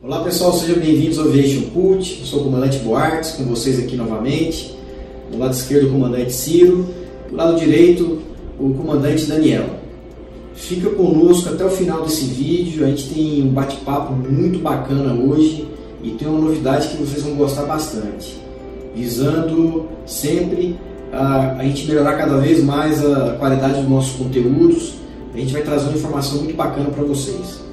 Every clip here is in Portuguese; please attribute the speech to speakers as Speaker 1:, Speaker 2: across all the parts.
Speaker 1: Olá pessoal, sejam bem-vindos ao Aviation Cult. Eu sou o comandante Boartes, com vocês aqui novamente. Do lado esquerdo, o comandante Ciro. Do lado direito, o comandante Daniel. Fica conosco até o final desse vídeo. A gente tem um bate-papo muito bacana hoje e tem uma novidade que vocês vão gostar bastante. Visando sempre a, a gente melhorar cada vez mais a qualidade dos nossos conteúdos. A gente vai trazer uma informação muito bacana para vocês.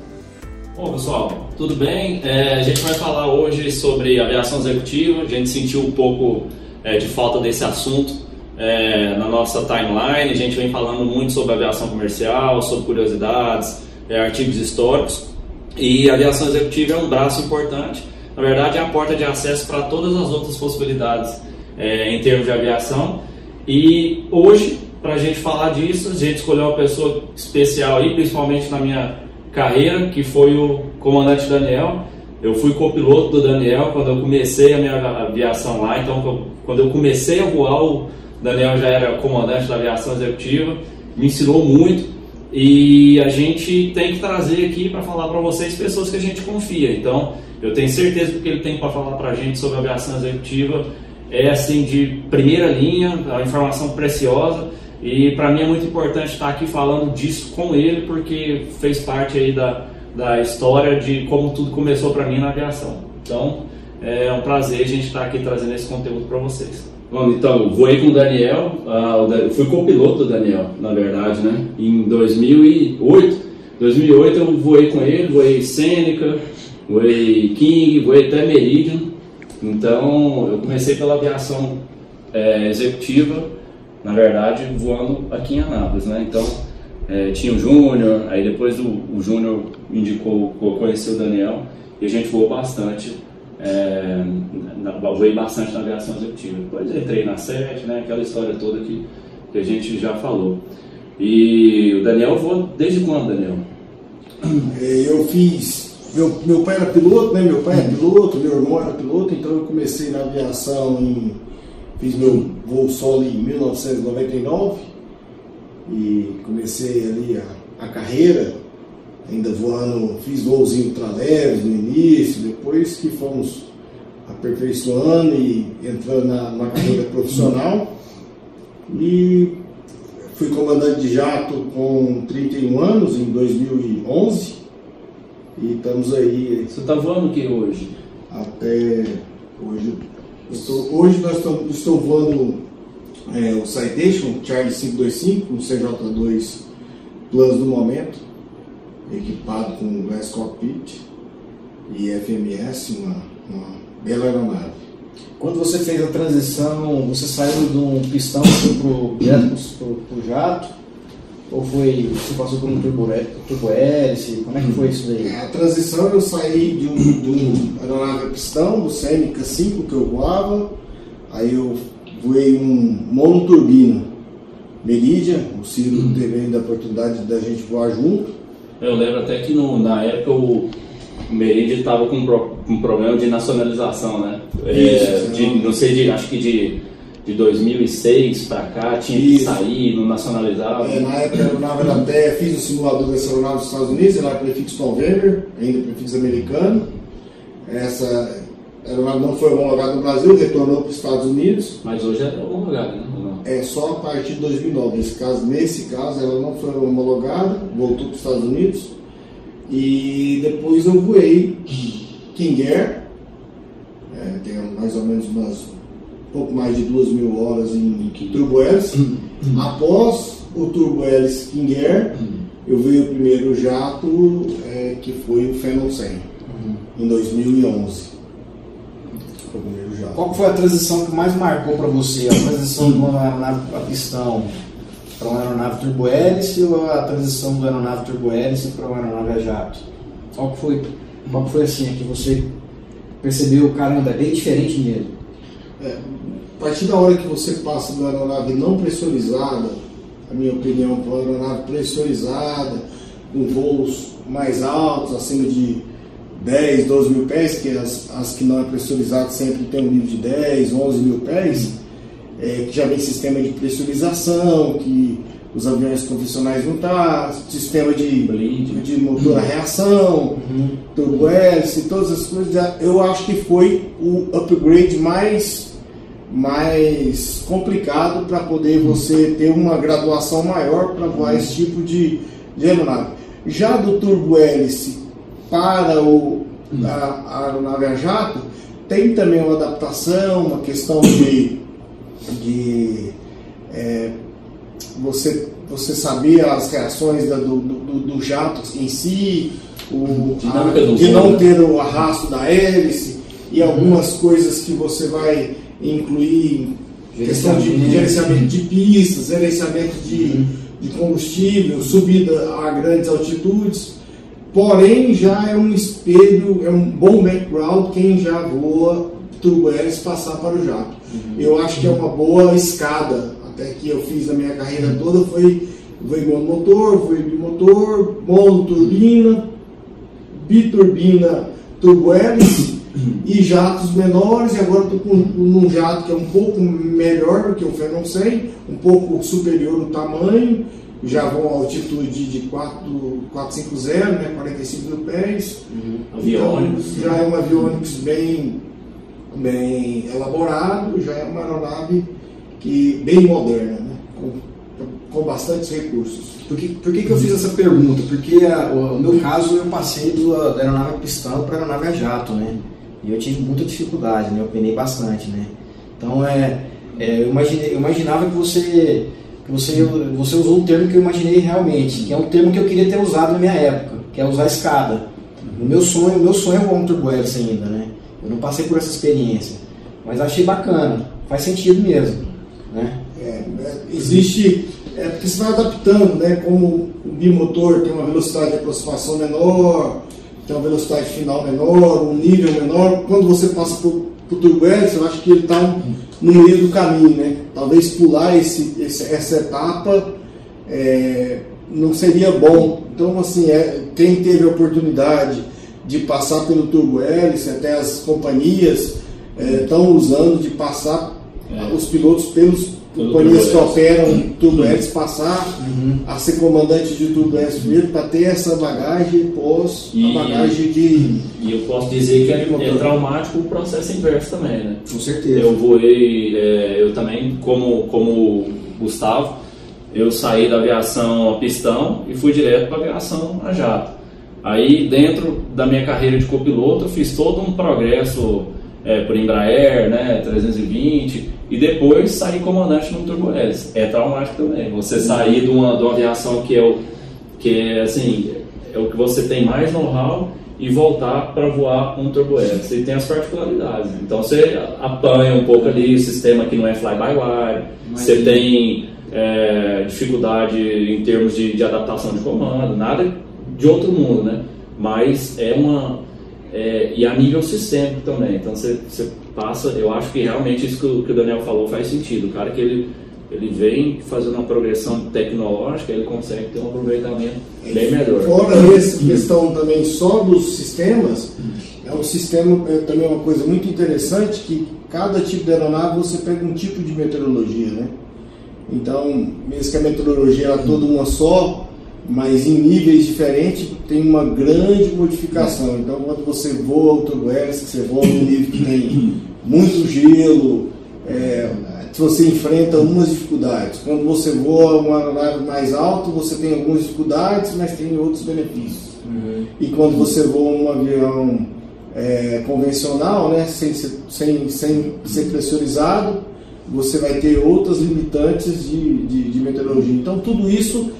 Speaker 2: Bom, pessoal, tudo bem? É, a gente vai falar hoje sobre aviação executiva. A gente sentiu um pouco é, de falta desse assunto é, na nossa timeline. A gente vem falando muito sobre aviação comercial, sobre curiosidades, é, artigos históricos. E aviação executiva é um braço importante. Na verdade, é a porta de acesso para todas as outras possibilidades é, em termos de aviação. E hoje, para a gente falar disso, a gente escolheu uma pessoa especial aí, principalmente na minha carreira, que foi o comandante Daniel. Eu fui copiloto do Daniel quando eu comecei a minha aviação lá, então quando eu comecei a voar, o Daniel já era comandante da aviação executiva, me ensinou muito e a gente tem que trazer aqui para falar para vocês pessoas que a gente confia. Então, eu tenho certeza que o que ele tem para falar para a gente sobre aviação executiva é assim de primeira linha, a informação preciosa e para mim é muito importante estar aqui falando disso com ele, porque fez parte aí da, da história de como tudo começou para mim na aviação. Então é um prazer a gente estar aqui trazendo esse conteúdo para vocês.
Speaker 3: Bom, então, voei com o Daniel, uh, fui copiloto do Daniel, na verdade, né? Em 2008. 2008 eu voei com ele, voei Seneca, voei King, voei até Meridian. Então, eu comecei pela aviação é, executiva na verdade, voando aqui em Anápolis, né? Então, é, tinha o Júnior, aí depois o, o Júnior indicou, conheceu o Daniel, e a gente voou bastante, é, na, voei bastante na aviação executiva. Depois entrei na sete, né? Aquela história toda que, que a gente já falou. E o Daniel voou desde quando, Daniel?
Speaker 4: É, eu fiz. Meu, meu pai era piloto, né? Meu pai é piloto, meu irmão era piloto, então eu comecei na aviação em Fiz meu voo solo em 1999 e comecei ali a, a carreira, ainda voando, fiz voos ultraleves no início, depois que fomos aperfeiçoando e entrando na, na carreira profissional. E fui comandante de jato com 31 anos, em 2011. E estamos aí.
Speaker 3: Você está voando o que hoje?
Speaker 4: Até hoje Estou, hoje nós estamos, estou voando é, o Citation Charlie 525, um CJ2 Plus do momento, equipado com Glass Cockpit e FMS, uma, uma bela aeronave.
Speaker 1: Quando você fez a transição, você saiu de um pistão para o jato? Ou foi, você passou por um turbo, turbo hélice? Como é que foi isso daí?
Speaker 4: A transição eu saí de um, de um aeronave a pistão, do Seneca 5 que eu voava, aí eu voei um monoturbina Meridian, o Ciro uhum. teve ainda a oportunidade da gente voar junto.
Speaker 3: Eu lembro até que no, na época o Meridian estava com um problema de nacionalização, né? Isso, é, de, não sei, de, acho que de de 2006 para cá tinha Isso. que sair, não nacionalizava.
Speaker 4: É, na época a aeronave era até, fiz o simulador dessa aeronave nos Estados Unidos, era prefixo November, ainda prefixo americano. Essa aeronave não foi homologada no Brasil, retornou para os Estados Unidos.
Speaker 3: Mas hoje é homologada, né?
Speaker 4: É só a partir de 2009. Nesse caso, nesse caso, ela não foi homologada, voltou para os Estados Unidos. E depois eu voei King Air, é, tem mais ou menos umas pouco mais de duas mil horas em Turbo Hélice. Uhum. Após o Turbo Hélice King Air, uhum. eu vi o primeiro jato, é, que foi o Phenom 100, uhum. em 2011.
Speaker 1: Qual foi a transição que mais marcou para você? A transição de uma aeronave a pistão para uma aeronave turbo hélice ou a transição do aeronave turbo hélice para uma aeronave a jato? Qual que foi, qual foi assim, que você percebeu, caramba, é bem diferente mesmo?
Speaker 4: É, a partir da hora que você passa de uma aeronave não pressurizada, a minha opinião, para uma aeronave pressurizada, com voos mais altos, acima de 10, 12 mil pés, que as, as que não é pressurizada sempre tem um nível de 10, 11 mil pés, é, que já vem sistema de pressurização, que os aviões convencionais não tá, sistema de, de motor a reação, uhum. turbo hélice, todas as coisas. Eu acho que foi o upgrade mais mais complicado para poder você ter uma graduação maior para voar esse tipo de, de aeronave. Já do turbo hélice para o, a, a aeronave a jato, tem também uma adaptação, uma questão de, de é, você, você saber as reações da, do, do, do, jato em si, o, a, de não ter o arrasto da hélice e algumas coisas que você vai incluir questão de gerenciamento de pistas, gerenciamento de, uhum. de combustível, subida a grandes altitudes. Porém, já é um espelho, é um bom background quem já voa turbo hélice passar para o jato. Uhum. Eu acho que é uma boa escada, até que eu fiz na minha carreira uhum. toda, foi foi monomotor, foi bimotor, monoturbina, biturbina turbo hélice e jatos menores, e agora estou com um jato que é um pouco melhor do que o Phenom 100, um pouco superior no tamanho, já vão a altitude de 4, 450, né, 45 mil pés.
Speaker 2: Uhum. Aviônicos.
Speaker 4: Então, já é um aviônicos bem, bem elaborado, já é uma aeronave que, bem moderna, né, com, com bastantes recursos.
Speaker 1: Por que, por que, que eu fiz essa pergunta? Porque a, o, o, meu caso eu passei do, da aeronave pistão para a aeronave a jato, né? E eu tive muita dificuldade, né? Eu penei bastante, né? Então é, é eu, imaginei, eu imaginava que você que você, você usou um termo que eu imaginei realmente, que é um termo que eu queria ter usado na minha época, que é usar escada. O meu sonho, o meu sonho é voar um turbo ainda, né? Eu não passei por essa experiência, mas achei bacana, faz sentido mesmo, né?
Speaker 4: É, é, existe, é porque você vai adaptando, né? Como o bimotor tem uma velocidade de aproximação menor, tem uma velocidade final menor, um nível menor. Quando você passa para o turbo hélice, eu acho que ele está no meio do caminho, né? Talvez pular esse, esse essa etapa é, não seria bom. Então, assim, é, quem teve a oportunidade de passar pelo turbo hélice, até as companhias estão é, usando de passar é. os pilotos pelos companhias que operam turbo hélice passar uhum. a ser comandante de turbo hélice primeiro para ter essa bagagem pós e, a bagagem de
Speaker 2: e eu posso dizer que é, é traumático o processo inverso também né?
Speaker 1: Com certeza.
Speaker 2: Eu voei é, eu também como como Gustavo eu saí da aviação a pistão e fui direto para a aviação a jato. Aí dentro da minha carreira de copiloto eu fiz todo um progresso é, por Embraer né 320 e depois sair comandante no turbo hélice. É traumático também. Você sair de uma, de uma aviação que é o que é assim, é o que você tem mais know-how e voltar para voar um turbo hélice. E tem as particularidades. Então você apanha um pouco ali o sistema que não é fly-by-wire. Você tem é, dificuldade em termos de, de adaptação de comando, nada de outro mundo, né? Mas é uma é, e a nível sistêmico também. Então você, você passa, eu acho que realmente isso que o, que o Daniel falou faz sentido. O cara que ele, ele vem fazendo uma progressão tecnológica, ele consegue ter um aproveitamento bem melhor.
Speaker 4: Fora essa questão também só dos sistemas, é um sistema é também uma coisa muito interessante que cada tipo de aeronave você pega um tipo de meteorologia, né? Então, mesmo que a meteorologia era toda uma só, mas em níveis diferentes tem uma grande modificação. Então, quando você voa o hélice, você voa num nível que tem muito gelo, é, você enfrenta algumas dificuldades. Quando você voa uma aeronave mais alta, você tem algumas dificuldades, mas tem outros benefícios. Uhum. E quando você voa um avião é, convencional, né, sem, sem, sem ser pressurizado, você vai ter outras limitantes de, de, de meteorologia. Então, tudo isso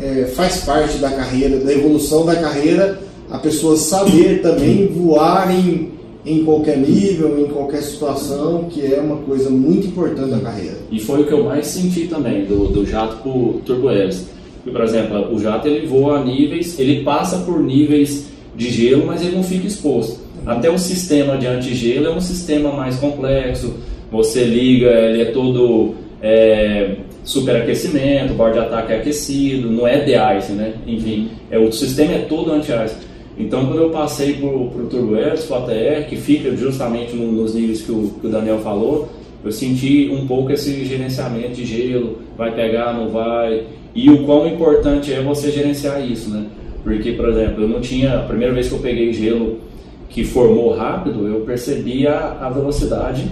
Speaker 4: é, faz parte da carreira, da evolução da carreira, a pessoa saber também voar em, em qualquer nível, em qualquer situação, que é uma coisa muito importante da carreira.
Speaker 2: E foi o que eu mais senti também do, do jato o turbo hélice. Por exemplo, o jato ele voa a níveis, ele passa por níveis de gelo, mas ele não fica exposto. Até o sistema de antigelo é um sistema mais complexo. Você liga, ele é todo é, superaquecimento, o bordo de ataque é aquecido, não é de-ice, né? Enfim, é, o sistema é todo anti-ice. Então, quando eu passei para o Turbo Air, para o ATR, que fica justamente no, nos níveis que o, que o, Daniel falou, eu senti um pouco esse gerenciamento de gelo, vai pegar, não vai. e o quão importante é você gerenciar isso, né? Porque, por exemplo, eu não tinha, a primeira vez que eu peguei gelo que formou rápido, eu percebi a, a velocidade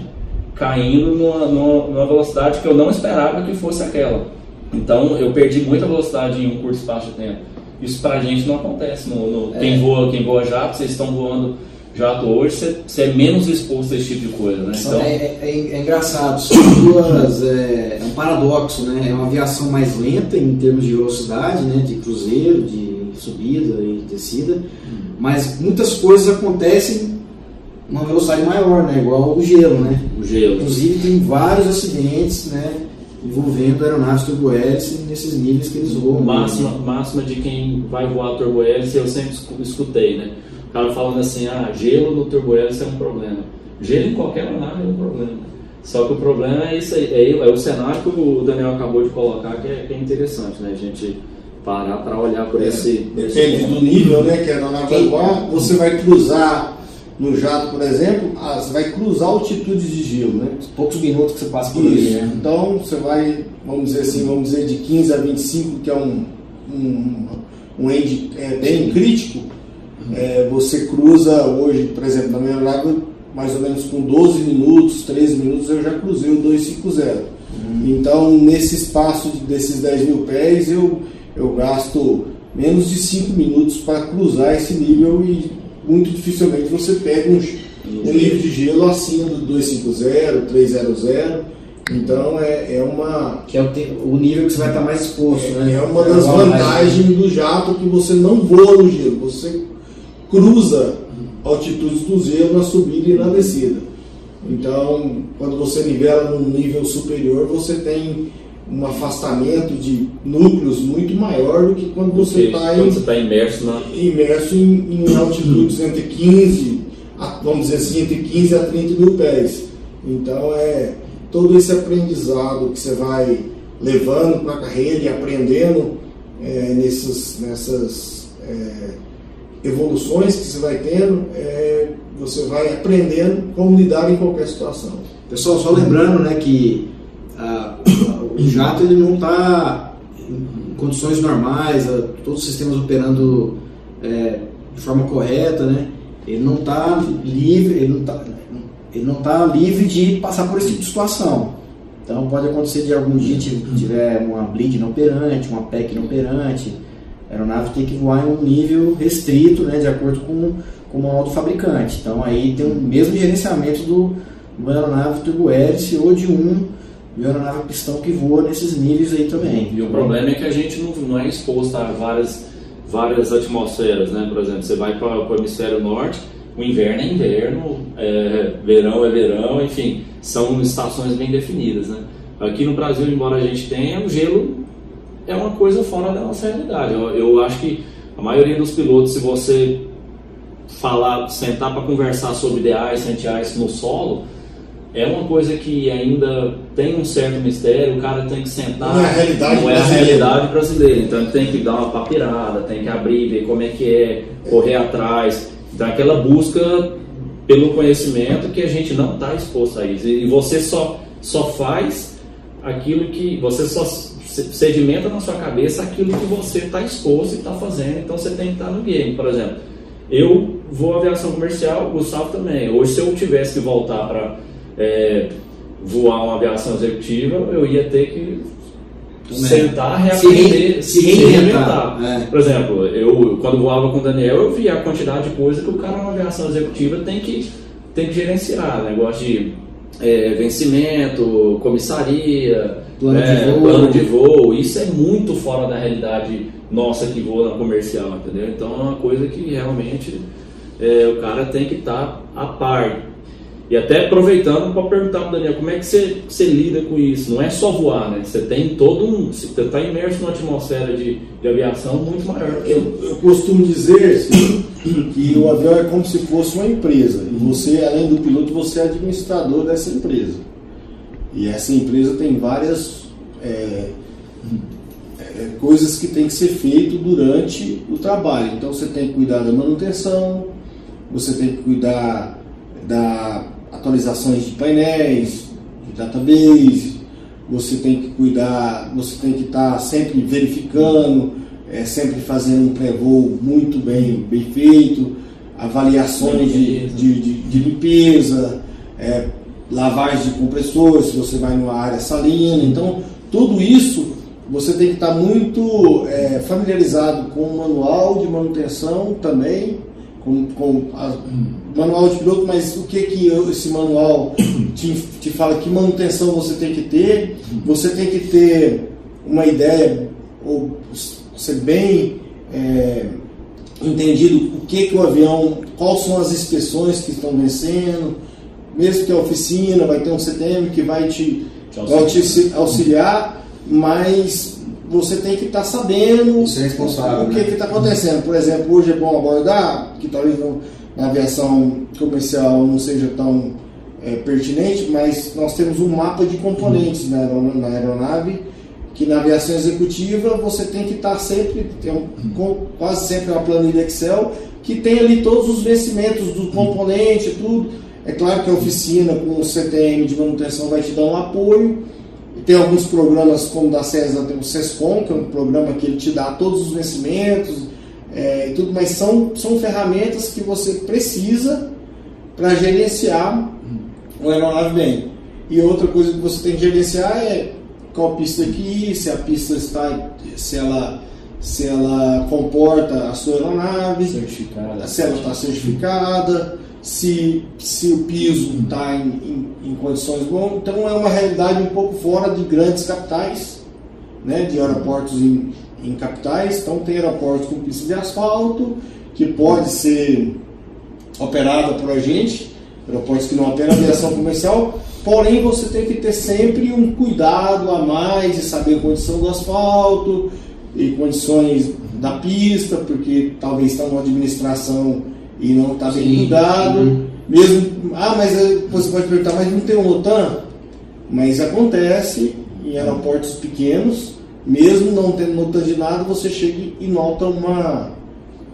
Speaker 2: caindo numa, numa, velocidade que eu não esperava que fosse aquela. Então eu perdi muita velocidade em um curto espaço de tempo. Isso pra gente não acontece. No, no é. quem, voa, quem voa jato, vocês estão voando jato hoje, você, é menos exposto a esse tipo de coisa. Né?
Speaker 1: Então... É, é, é, é engraçado, são duas. É, é, um paradoxo, né? É uma aviação mais lenta em termos de velocidade, né? de cruzeiro, de subida e descida, hum. mas muitas coisas acontecem uma velocidade maior, né? Igual o gelo, né?
Speaker 2: O gelo.
Speaker 1: Inclusive tem vários acidentes, né? Envolvendo aeronaves turbohélice nesses níveis que eles voam.
Speaker 2: Máxima, né? máxima de quem vai voar turbohélice eu sempre escutei, né? O cara falando assim, ah, gelo no turbohélice é um problema. Gelo em qualquer aeronave é um problema. Só que o problema é isso aí, é, é o cenário que o Daniel acabou de colocar que é, que é interessante, né? A gente parar para olhar por é, esse.
Speaker 4: Depende esse do nível, né? Que a aeronave vai voar, você vai cruzar no jato, por exemplo, ah, você vai cruzar altitudes de gelo, né?
Speaker 1: Poucos minutos que você passa por ali,
Speaker 4: né? Então você vai, vamos dizer assim, vamos dizer de 15 a 25, que é um, um, um end é, bem crítico. É, você cruza hoje, por exemplo, na minha água, mais ou menos com 12 minutos, 13 minutos, eu já cruzei o 250. Uhum. Então, nesse espaço desses 10 mil pés, eu, eu gasto menos de 5 minutos para cruzar esse nível e muito dificilmente você pega um, um nível de gelo acima do 250, 300. Então é, é uma.
Speaker 1: Que é o, te, o nível que você vai estar mais exposto,
Speaker 4: é,
Speaker 1: né?
Speaker 4: É uma das vantagens do jato que você não voa no gelo, você cruza altitudes do gelo na subida e na descida. Então, quando você nivela num nível superior, você tem um afastamento de núcleos muito maior do que quando você está
Speaker 2: tá imerso, na...
Speaker 4: imerso em, em altitudes entre 15, a, vamos dizer assim, entre 15 a 30 mil pés. Então é todo esse aprendizado que você vai levando para a carreira e aprendendo é, nesses, nessas é, evoluções que você vai tendo, é, você vai aprendendo como lidar em qualquer situação.
Speaker 1: Pessoal, só lembrando né, que o jato ele não está em condições normais, todos os sistemas operando é, de forma correta, né? Ele não está livre, ele não está ele não tá livre de passar por esse tipo de situação. Então pode acontecer de algum dia tiver uma bleed não operante, uma PEC não operante, a aeronave tem que voar em um nível restrito, né, de acordo com, com o manual do fabricante. Então aí tem o mesmo gerenciamento do, do aeronave turbo-hélice ou de um e aeronave pistão que voa nesses níveis aí também.
Speaker 2: E o problema é que a gente não, não é exposto a várias, várias atmosferas, né? Por exemplo, você vai para o hemisfério norte, o inverno é inverno, é, verão é verão, enfim, são estações bem definidas, né? Aqui no Brasil, embora a gente tenha, o gelo é uma coisa fora da nossa realidade. Eu, eu acho que a maioria dos pilotos, se você falar, sentar para conversar sobre ideais, anti-ice no solo, é uma coisa que ainda tem um certo mistério, o cara tem que sentar.
Speaker 4: Não é a realidade,
Speaker 2: não é a realidade brasileira. Então ele tem que dar uma papirada, tem que abrir, ver como é que é, correr atrás. Então aquela busca pelo conhecimento que a gente não está exposto a isso. E você só, só faz aquilo que. Você só sedimenta na sua cabeça aquilo que você está exposto e está fazendo. Então você tem que estar tá no game, por exemplo. Eu vou aviação comercial, o Gustavo também. Hoje, se eu tivesse que voltar para é, voar uma aviação executiva, eu ia ter que sentar, reaprender, se, se reinventar. É. Por exemplo, eu quando voava com o Daniel, eu via a quantidade de coisa que o cara numa aviação executiva tem que, tem que gerenciar. Negócio de é, vencimento, comissaria, plano, é, de voo. plano de voo. Isso é muito fora da realidade nossa que voa na comercial, entendeu? Então é uma coisa que realmente é, o cara tem que estar tá a par e até aproveitando para perguntar para o Daniel, como é que você, você lida com isso? Não é só voar, né? Você tem todo um. Você está imerso numa atmosfera de, de aviação muito maior.
Speaker 4: Eu, eu costumo dizer que o avião é como se fosse uma empresa. E você, além do piloto, você é administrador dessa empresa. E essa empresa tem várias é, é, coisas que tem que ser feito durante o trabalho. Então você tem que cuidar da manutenção, você tem que cuidar da atualizações de painéis, de database, você tem que cuidar, você tem que estar tá sempre verificando, é, sempre fazendo um pré-voo muito bem, bem feito, avaliações de, de, de, de limpeza, é, lavagem de compressores, se você vai numa área salina. Então, tudo isso você tem que estar tá muito é, familiarizado com o manual de manutenção também, com, com a, manual de piloto, mas o que que esse manual te, te fala que manutenção você tem que ter, você tem que ter uma ideia ou ser bem é, entendido o que que o avião, quais são as inspeções que estão vencendo, mesmo que a oficina vai ter um CTM que vai te, te auxiliar. Vai te auxiliar, mas você tem que estar tá sabendo
Speaker 1: é
Speaker 4: o que
Speaker 1: né?
Speaker 4: está acontecendo. Por exemplo, hoje é bom abordar, que talvez não, na aviação comercial não seja tão é, pertinente, mas nós temos um mapa de componentes na, aeronave, na aeronave que na aviação executiva você tem que estar sempre, tem um, quase sempre uma planilha Excel que tem ali todos os vencimentos do componente, tudo. É claro que a oficina com o CTM de manutenção vai te dar um apoio. Tem alguns programas, como da CESA, tem o SESCOM, que é um programa que ele te dá todos os vencimentos é, e tudo, mas são, são ferramentas que você precisa para gerenciar o aeronave bem. E outra coisa que você tem que gerenciar é qual pista aqui, se a pista está, se ela, se ela comporta a sua aeronave,
Speaker 1: certificada.
Speaker 4: se ela está certificada, se, se o piso está em, em, em, condições boas. Então é uma realidade um pouco fora de grandes capitais, né, de aeroportos em, em capitais. Então tem aeroportos com pista de asfalto, que pode ser operada por a gente, aeroportos que não operam aviação comercial, porém você tem que ter sempre um cuidado a mais de saber a condição do asfalto e condições da pista, porque talvez está uma administração e não está bem cuidado. Uhum. Mesmo, ah, mas eh, você pode perguntar, mas não tem um OTAN? Mas acontece em aeroportos pequenos, mesmo não tendo nota de nada, você chega e nota uma,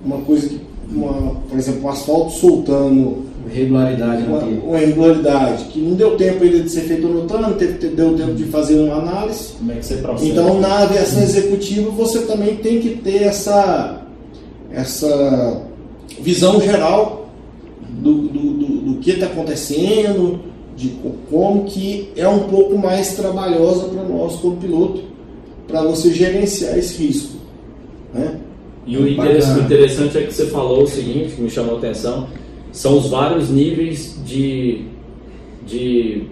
Speaker 4: uma coisa que, uma, por exemplo, um asfalto soltando.
Speaker 1: Irregularidade
Speaker 4: uma, uma irregularidade, que não deu tempo ainda de ser feito no OTAN, não teve, deu tempo de fazer uma análise.
Speaker 2: Como é que você processa?
Speaker 4: Então, na aviação executiva, você também tem que ter essa, essa visão geral do, do, do, do que está acontecendo, de como que é um pouco mais trabalhosa para nós como piloto, para você gerenciar esse risco. Né?
Speaker 2: E o interessante é que você falou o seguinte, que me chamou a atenção, são os vários níveis de, de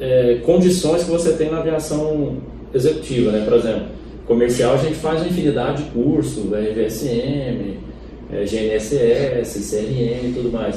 Speaker 2: é, condições que você tem na aviação executiva, né? Por exemplo, comercial a gente faz uma infinidade de cursos, RVSM, é, GNSS, CRM e tudo mais.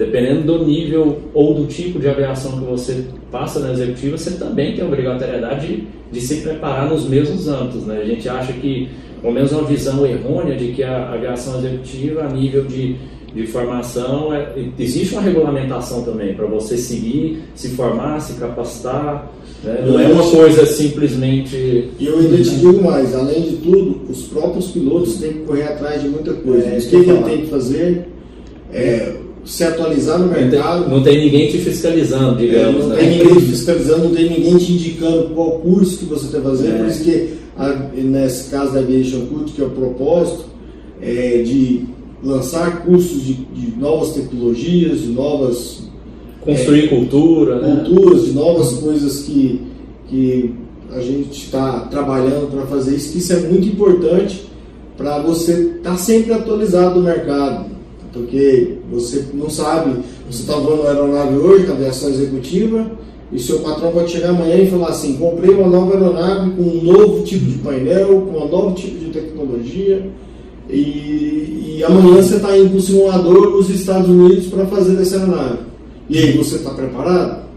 Speaker 2: Dependendo do nível ou do tipo de aviação que você passa na executiva, você também tem a obrigatoriedade de, de se preparar nos mesmos âmbitos. Né? A gente acha que, pelo menos uma visão errônea de que a aviação executiva, a nível de, de formação, é, existe uma regulamentação também para você seguir, se formar, se capacitar. Né? Não é uma coisa simplesmente.
Speaker 4: E eu ainda te digo mais: além de tudo, os próprios pilotos têm que correr atrás de muita coisa. É, o que, que ele tem que fazer? É, se atualizar no mercado.
Speaker 2: Não tem, não tem ninguém te fiscalizando, digamos.
Speaker 4: É, não
Speaker 2: né?
Speaker 4: tem ninguém te fiscalizando, não tem ninguém te indicando qual curso que você que fazer. É. Por isso que, a, nesse caso da Aviation Cult, que é o propósito, é de lançar cursos de, de novas tecnologias, de novas
Speaker 2: Construir é, cultura,
Speaker 4: né? culturas, de novas coisas que, que a gente está trabalhando para fazer isso, que isso é muito importante para você estar tá sempre atualizado no mercado. Porque você não sabe, você está voando aeronave hoje, na aviação executiva, e seu patrão pode chegar amanhã e falar assim, comprei uma nova aeronave com um novo tipo de painel, com um novo tipo de tecnologia, e, e amanhã você está indo para o simulador nos Estados Unidos para fazer essa aeronave. E aí, você está preparado?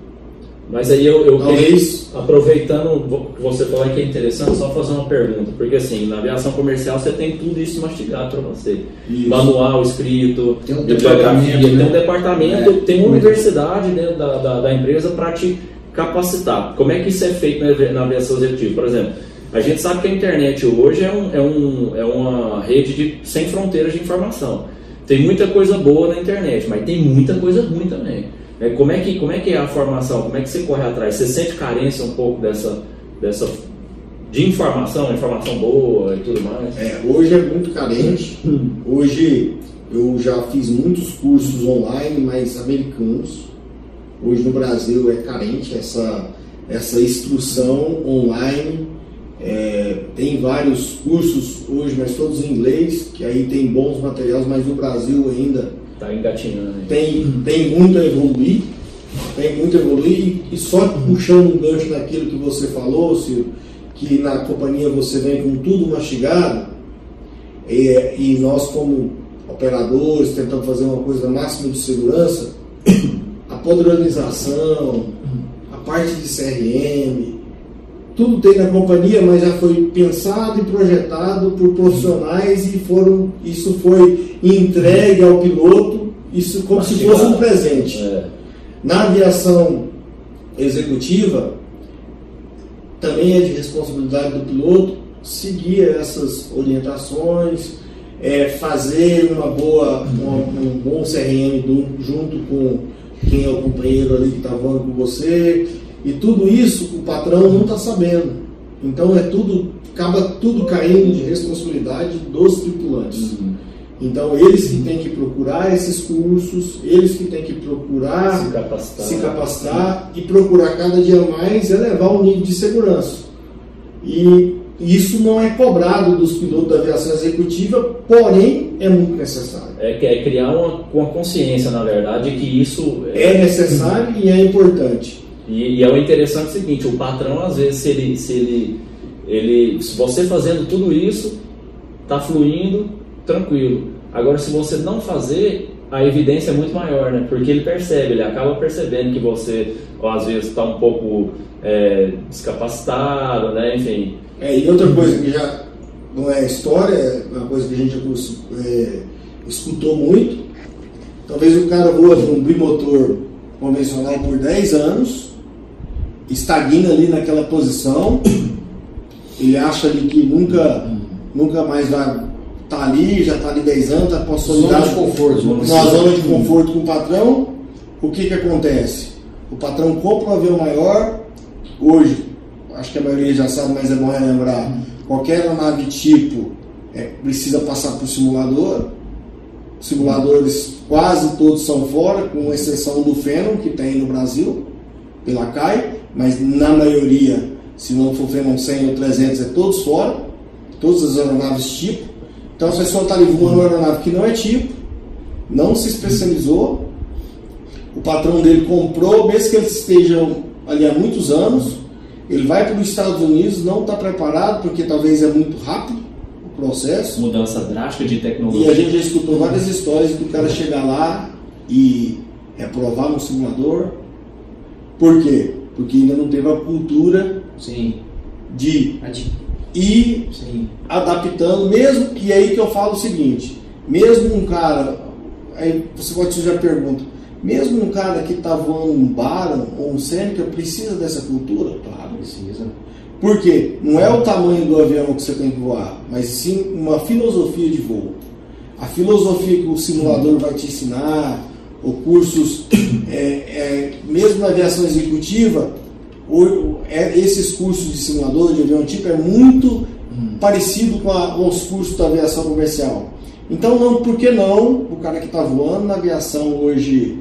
Speaker 2: Mas aí eu, eu Talvez... aproveitando que você falou que é interessante, só fazer uma pergunta, porque assim, na aviação comercial você tem tudo isso mastigado para você. Isso. Manual escrito,
Speaker 1: tem um bibliografia,
Speaker 2: né? tem um departamento, é. tem uma universidade dentro da, da, da empresa para te capacitar. Como é que isso é feito na, na aviação executiva? Por exemplo, a gente sabe que a internet hoje é, um, é, um, é uma rede de, sem fronteiras de informação. Tem muita coisa boa na internet, mas tem muita coisa ruim também. É, como, é que, como é que é a formação? Como é que você corre atrás? Você sente carência um pouco dessa,
Speaker 3: dessa de informação, informação boa e tudo mais?
Speaker 4: É, hoje é muito carente. Hoje eu já fiz muitos cursos online, mas americanos. Hoje no Brasil é carente essa, essa instrução online. É, tem vários cursos hoje, mas todos em inglês, que aí tem bons materiais, mas no Brasil ainda
Speaker 3: Está engatinhando.
Speaker 4: tem, tem muito a evoluir. Tem muito a evoluir. E só puxando um gancho daquilo que você falou, Ciro, que na companhia você vem com tudo mastigado, é, e nós como operadores tentamos fazer uma coisa máxima de segurança, a padronização, a parte de CRM, tudo tem na companhia, mas já foi pensado e projetado por profissionais e foram, isso foi entregue ao piloto, isso como se fosse um presente.
Speaker 3: É.
Speaker 4: Na aviação executiva, também é de responsabilidade do piloto seguir essas orientações, é, fazer uma boa, uma- um bom CRM do- junto com quem é o companheiro ali que está voando com você. E tudo isso o patrão não está sabendo. Então é tudo, acaba tudo caindo de responsabilidade dos tripulantes. Então eles que têm que procurar esses cursos, eles que têm que procurar
Speaker 3: Se capacitar.
Speaker 4: se capacitar e procurar cada dia mais elevar o nível de segurança. E isso não é cobrado dos pilotos da aviação executiva, porém é muito necessário.
Speaker 3: É, é criar uma, uma consciência, na verdade, que isso
Speaker 4: É necessário e é importante.
Speaker 3: E, e é o interessante o seguinte, o patrão às vezes se ele, se ele, ele, se você fazendo tudo isso, tá fluindo, tranquilo. Agora se você não fazer, a evidência é muito maior, né? Porque ele percebe, ele acaba percebendo que você, ou, às vezes está um pouco é, descapacitado, né? Enfim,
Speaker 4: É, e outra coisa que já não é história, é uma coisa que a gente é, escutou muito. Talvez o cara voa de um bimotor convencional por 10 anos, estagna ali naquela posição, ele acha ali que nunca, nunca mais vai estar ali, já está ali 10 anos, está
Speaker 1: Zona
Speaker 4: consolidado
Speaker 1: de conforto.
Speaker 4: na zona de conforto com o patrão, o que que acontece? O patrão compra um avião maior, hoje, acho que a maioria já sabe, mas é bom relembrar, qualquer aeronave tipo é, precisa passar por simulador, simuladores quase todos são fora, com exceção do Phenom, que tem no Brasil, pela CAI, mas na maioria, se não for Phenom 100 ou 300, é todos fora, todas as aeronaves tipo. Então a pessoa está ali voando uma aeronave que não é tipo, não se especializou, o patrão dele comprou, mesmo que eles estejam ali há muitos anos, ele vai para os Estados Unidos, não está preparado, porque talvez é muito rápido o processo.
Speaker 2: Mudança drástica de
Speaker 4: E a
Speaker 2: tecnologia.
Speaker 4: gente já escutou várias histórias do cara chegar lá e reprovar no simulador. Por quê? Porque ainda não teve a cultura
Speaker 1: Sim.
Speaker 4: de ir
Speaker 1: Sim.
Speaker 4: adaptando, mesmo que é aí que eu falo o seguinte, mesmo um cara, aí você pode surgir a pergunta, mesmo um cara que está voando um Baron ou um Seneca precisa dessa cultura? Claro.
Speaker 1: Precisa.
Speaker 4: Por quê? Não é o tamanho do avião que você tem que voar, mas sim uma filosofia de voo. A filosofia que o simulador vai te ensinar, ou cursos, é, é, mesmo na aviação executiva, o- é, esses cursos de simulador de avião tipo é muito parecido com, a- com os cursos da aviação comercial. Então, não, por que não o cara que está voando na aviação hoje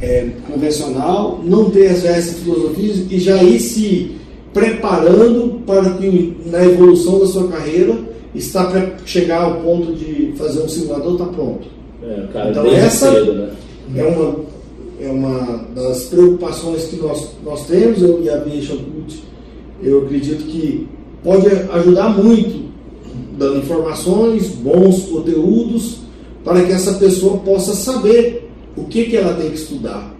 Speaker 4: é, convencional não ter essa, filosofia e já ir se preparando para que na evolução da sua carreira está para chegar ao ponto de fazer um simulador está pronto.
Speaker 3: é, cara
Speaker 4: Então, essa-
Speaker 3: cedo, né?
Speaker 4: É uma, é uma das preocupações que nós, nós temos, eu e a Cult, eu acredito que pode ajudar muito, dando informações, bons conteúdos, para que essa pessoa possa saber o que, que ela tem que estudar,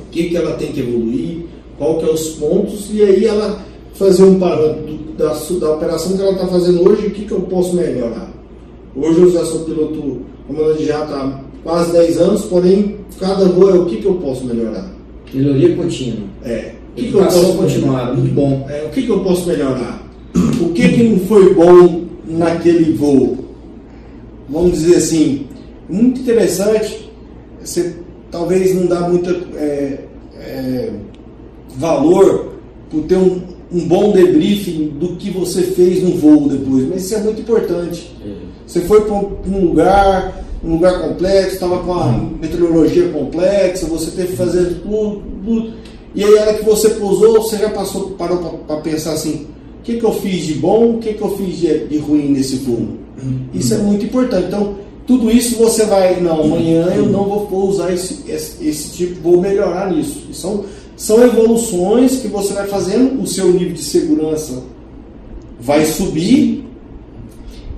Speaker 4: o que, que ela tem que evoluir, qual que é os pontos, e aí ela fazer um parâmetro da, da operação que ela está fazendo hoje, o que, que eu posso melhorar. Hoje eu já sou piloto comandante já há quase 10 anos, porém cada voo é o que, que eu posso melhorar.
Speaker 1: Melhoria contínua.
Speaker 4: É, o que, que eu posso
Speaker 1: continuada, muito bom.
Speaker 4: É, o que, que eu posso melhorar? O que, que não foi bom naquele voo? Vamos dizer assim, muito interessante. Você talvez não dá muito é, é, valor por ter um, um bom debriefing do que você fez no voo depois, mas isso é muito importante. Você foi para um lugar, um lugar complexo, estava com a meteorologia complexa, você teve que fazer tudo, tudo. E aí, a hora que você pousou, você já passou, parou para pensar assim: o que, que eu fiz de bom, o que, que eu fiz de, de ruim nesse voo? Isso é muito importante. Então, tudo isso você vai, não, amanhã eu não vou, vou usar esse, esse, esse, tipo, vou melhorar nisso. E são, são evoluções que você vai fazendo, o seu nível de segurança vai subir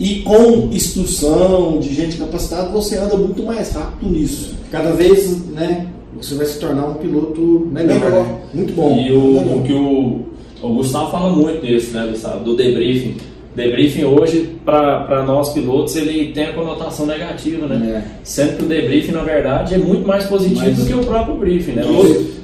Speaker 4: e com instrução de gente capacitada você anda muito mais rápido nisso.
Speaker 1: Cada vez, né, você vai se tornar um piloto melhor. melhor. Né?
Speaker 2: Muito bom. E o, o que o, o Gustavo fala muito disso, né, Gustavo, do debriefing Debriefing hoje, para nós pilotos, ele tem a conotação negativa, né? É. Sendo que o debriefing, na verdade, é muito mais positivo Mas... do que o próprio briefing, né?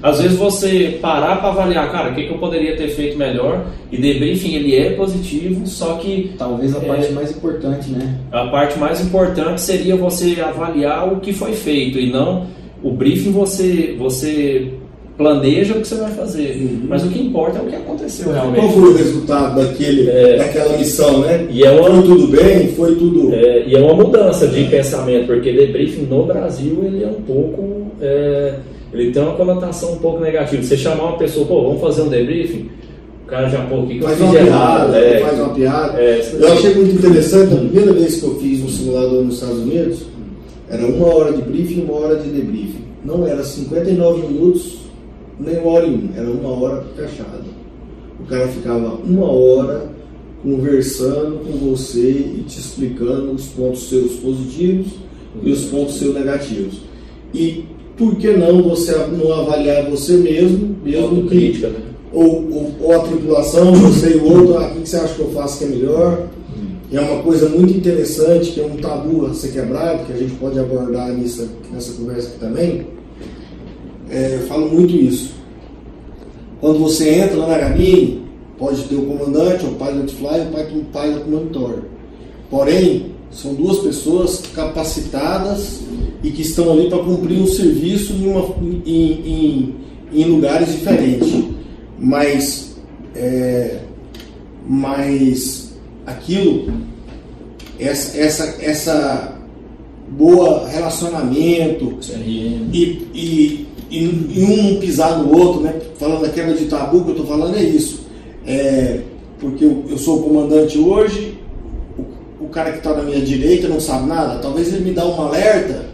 Speaker 2: às vezes você parar para avaliar, cara, o que, que, eu poderia ter feito melhor, e debriefing ele é positivo, só que...
Speaker 1: Talvez a parte é, mais importante, né?
Speaker 2: A parte mais importante seria você avaliar o que foi feito, e não... O briefing você, você planeja o que você vai fazer. Uhum. Mas o que importa é o que aconteceu realmente.
Speaker 4: Qual foi o resultado daquele, é, daquela missão, né?
Speaker 2: E é uma,
Speaker 4: foi tudo bem? Foi tudo.
Speaker 2: É, e é uma mudança de pensamento, porque debriefing no Brasil ele é um pouco. É, ele tem uma conotação um pouco negativa. Você chamar uma pessoa, pô, vamos fazer um debriefing? O cara já, pô, o que, que
Speaker 4: faz
Speaker 2: eu
Speaker 4: fiz errado? É, faz uma piada. É, eu achei muito interessante, a primeira vez que eu fiz um simulador nos Estados Unidos, era uma hora de briefing e uma hora de debriefing. Não era 59 minutos nem uma hora e um, era uma hora fechada. O cara ficava uma hora conversando com você e te explicando os pontos seus positivos e os pontos seus negativos. E por que não você não avaliar você mesmo, mesmo que,
Speaker 2: crítica, né?
Speaker 4: ou, ou, ou, a tripulação, você e o outro, ah, o que você acha que eu faço que é melhor? E é uma coisa muito interessante, que é um tabu a ser quebrado, que a gente pode abordar nessa, nessa conversa aqui também é, eu falo muito isso. Quando você entra lá na cabine, pode ter o comandante, o pilot fly, o pilot monitor. Porém, são duas pessoas capacitadas e que estão ali para cumprir um serviço em, uma, em, em, em lugares diferentes. Mas, é, mas aquilo, essa, essa, essa boa relacionamento e, e, e, e um não pisar no outro, né? Falando da quebra de tabu que eu estou falando é isso. É, porque eu, eu, sou o comandante hoje, o, o cara que está na minha direita não sabe nada, talvez ele me dá um alerta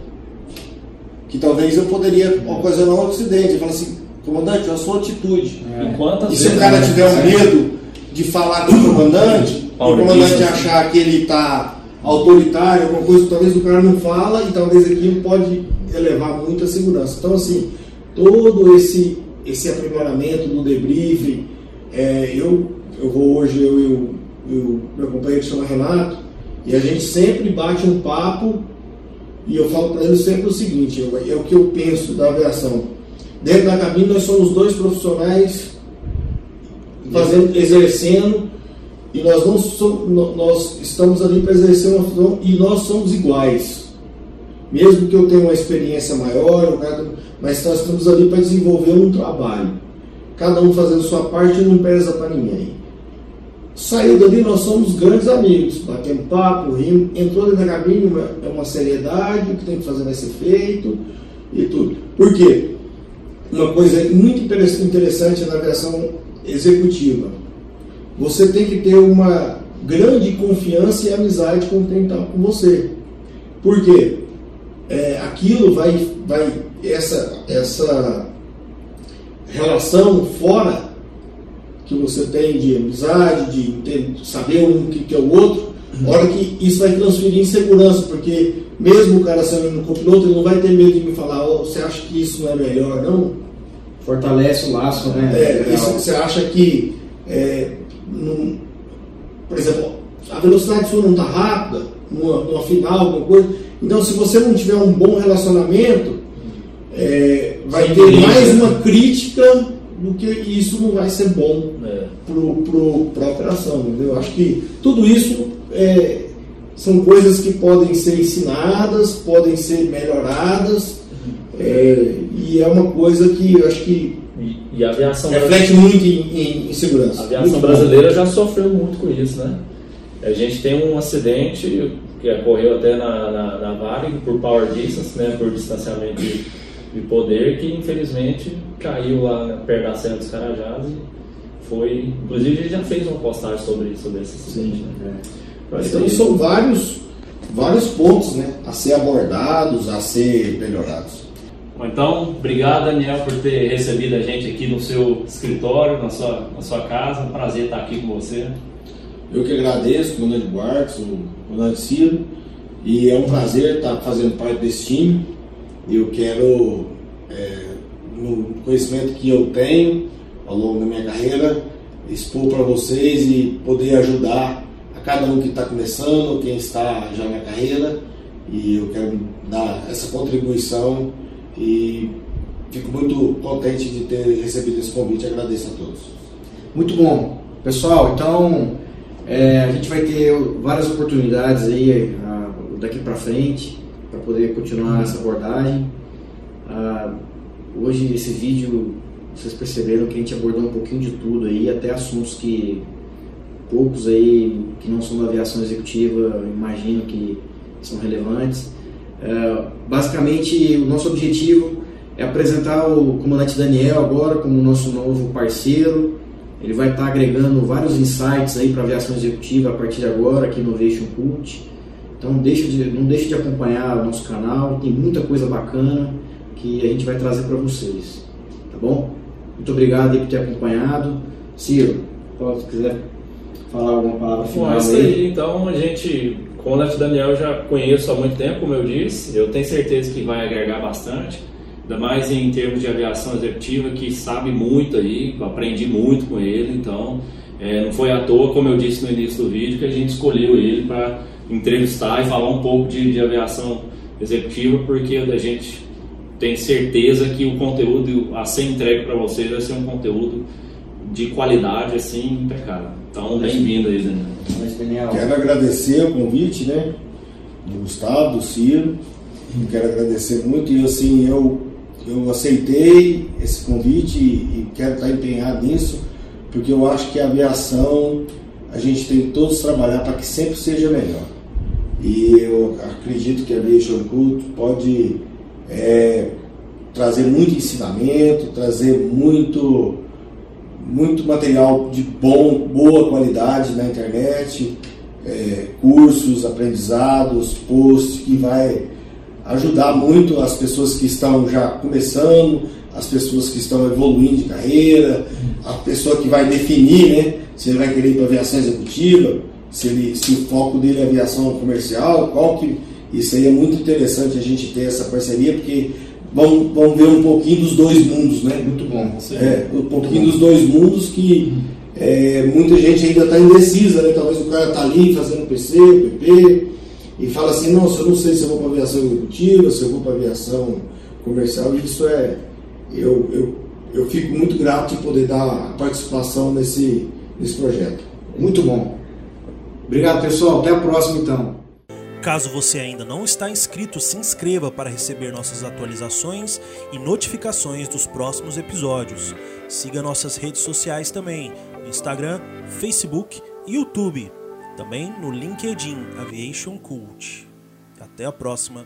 Speaker 4: que talvez eu poderia ocasionar um acidente. Fala assim, comandante, a sua atitude.
Speaker 2: É.
Speaker 4: E se o cara tiver um medo de falar com o comandante, o comandante achar que ele está autoritário, alguma coisa, talvez o cara não fala e talvez aquilo pode elevar muito a segurança. Então, assim, todo esse, esse aprimoramento do debriefing. É, eu, eu vou hoje, eu e o meu companheiro chama Renato, e a gente sempre bate um papo e eu falo para ele sempre o seguinte, é o que eu penso da aviação. Dentro da cabine nós somos dois profissionais fazendo, exercendo e nós não somos, nós estamos ali para exercer uma função e nós somos iguais. Mesmo que eu tenha uma experiência maior, mas nós estamos ali para desenvolver um trabalho. Cada um fazendo sua parte e não pesa para ninguém. Saiu dali, nós somos grandes amigos, batendo papo, rindo. Entrou dentro da cabine, é uma seriedade, o que tem que fazer vai ser feito e tudo. Por quê? Uma coisa muito interessante na aviação executiva. Você tem que ter uma grande confiança e amizade com quem está com você. Por quê? É, aquilo vai, vai essa, essa relação fora que você tem de amizade, de, saber um que, que é o outro, uhum. hora que isso vai transferir em segurança, porque mesmo o cara sendo um copiloto, ele não vai ter medo de me falar, oh, você acha que isso não é melhor, não?
Speaker 1: Fortalece o laço, né?
Speaker 4: É, isso, você acha que, é, por exemplo, a velocidade sua não está rápida, numa, numa final, alguma coisa, então se você não tiver um bom relacionamento, é, vai Sim, ter mais uma crítica do que isso não vai ser bom é. para a operação. Entendeu? Eu acho que tudo isso é, são coisas que podem ser ensinadas, podem ser melhoradas, é, e é uma coisa que eu acho que
Speaker 3: E, e a aviação
Speaker 4: reflete muito em, em- segurança.
Speaker 3: A aviação
Speaker 4: Muito bom.
Speaker 3: brasileira já sofreu muito com isso, né? A gente tem um acidente que ocorreu até na, na, na Varig por power distance, né? Por distanciamento de, de poder, que infelizmente caiu lá perto da Serra dos Carajás e foi... Inclusive a gente já fez uma postagem sobre, sobre esse acidente, né? Mas
Speaker 4: Então
Speaker 3: aí-
Speaker 4: são vários, vários pontos né, a ser abordados, a ser melhorados.
Speaker 2: Bom, Então, obrigado, Daniel, por ter recebido a gente aqui no seu escritório, na sua, na sua casa. Um prazer estar aqui com você.
Speaker 4: Eu que agradeço, comandante o comandante Ciro, e é um prazer estar fazendo parte desse time. Eu quero, é, no conhecimento que eu tenho ao longo da minha carreira, expor para vocês e poder ajudar a cada um que está começando, quem está já na carreira, e eu quero dar essa contribuição e fico muito contente de ter recebido esse convite. Agradeço a todos.
Speaker 1: Muito bom. Pessoal, então é, a gente vai ter várias oportunidades aí ah, daqui para frente para poder continuar essa abordagem. Ah, hoje esse vídeo vocês perceberam que a gente abordou um pouquinho de tudo aí, até assuntos que poucos aí que não são da aviação executiva imaginam que são relevantes. É, basicamente, o nosso objetivo é apresentar o comandante Daniel agora como nosso novo parceiro. Ele vai estar agregando vários insights aí para a aviação executiva a partir de agora aqui no Aviation Cult. Então deixa de, não deixe de acompanhar o nosso canal, tem muita coisa bacana que a gente vai trazer para vocês. Tá bom? Muito obrigado por ter acompanhado. Ciro, pode, se quiser falar alguma palavra
Speaker 2: Bom,
Speaker 1: final
Speaker 2: é isso
Speaker 1: aí.
Speaker 2: Então, a gente, o comandante Daniel eu já conheço há muito tempo, como eu disse. Eu tenho certeza que vai agregar bastante. Ainda mais em termos de aviação executiva, que sabe muito aí, aprendi muito com ele. Então, é, não foi à toa, como eu disse no início do vídeo, que a gente escolheu ele para entrevistar e falar um pouco de, de aviação executiva, porque a gente tem certeza que o conteúdo a ser entregue para vocês vai ser um conteúdo de qualidade assim impecável. Então, bem-vindo aí, Daniel,
Speaker 4: Quero agradecer o convite, né? Do Gustavo, do Ciro. Quero agradecer muito e assim, eu, eu aceitei esse convite e, quero estar empenhado nisso, porque eu acho que a aviação a gente tem que todos trabalhar para que sempre seja melhor. E eu acredito que a Aviation Cult pode é, trazer muito ensinamento, trazer muito muito material de bom, boa qualidade na internet, é, cursos, aprendizados, posts que vai ajudar muito as pessoas que estão já começando, as pessoas que estão evoluindo de carreira, a pessoa que vai definir, né, se ele vai querer ir para aviação executiva, se, ele, se o foco dele é aviação comercial, qual que isso aí é muito interessante a gente ter essa parceria porque vamos, vamos ver um pouquinho dos dois mundos, né?
Speaker 1: muito bom.
Speaker 4: É, um pouquinho dos dois mundos que é, muita gente ainda está indecisa, né? Talvez o cara está ali fazendo PC, PP, e fala assim, nossa, eu não sei se eu vou para aviação executiva, se eu vou para aviação comercial, isso é. Eu, eu, eu fico muito grato de poder dar participação nesse, nesse projeto.
Speaker 1: Muito bom. Obrigado, pessoal. Até a próxima, então.
Speaker 5: Caso você ainda não está inscrito, se inscreva para receber nossas atualizações e notificações dos próximos episódios. Siga nossas redes sociais também, Instagram, Facebook e YouTube. Também no LinkedIn Aviation Cult. Até a próxima.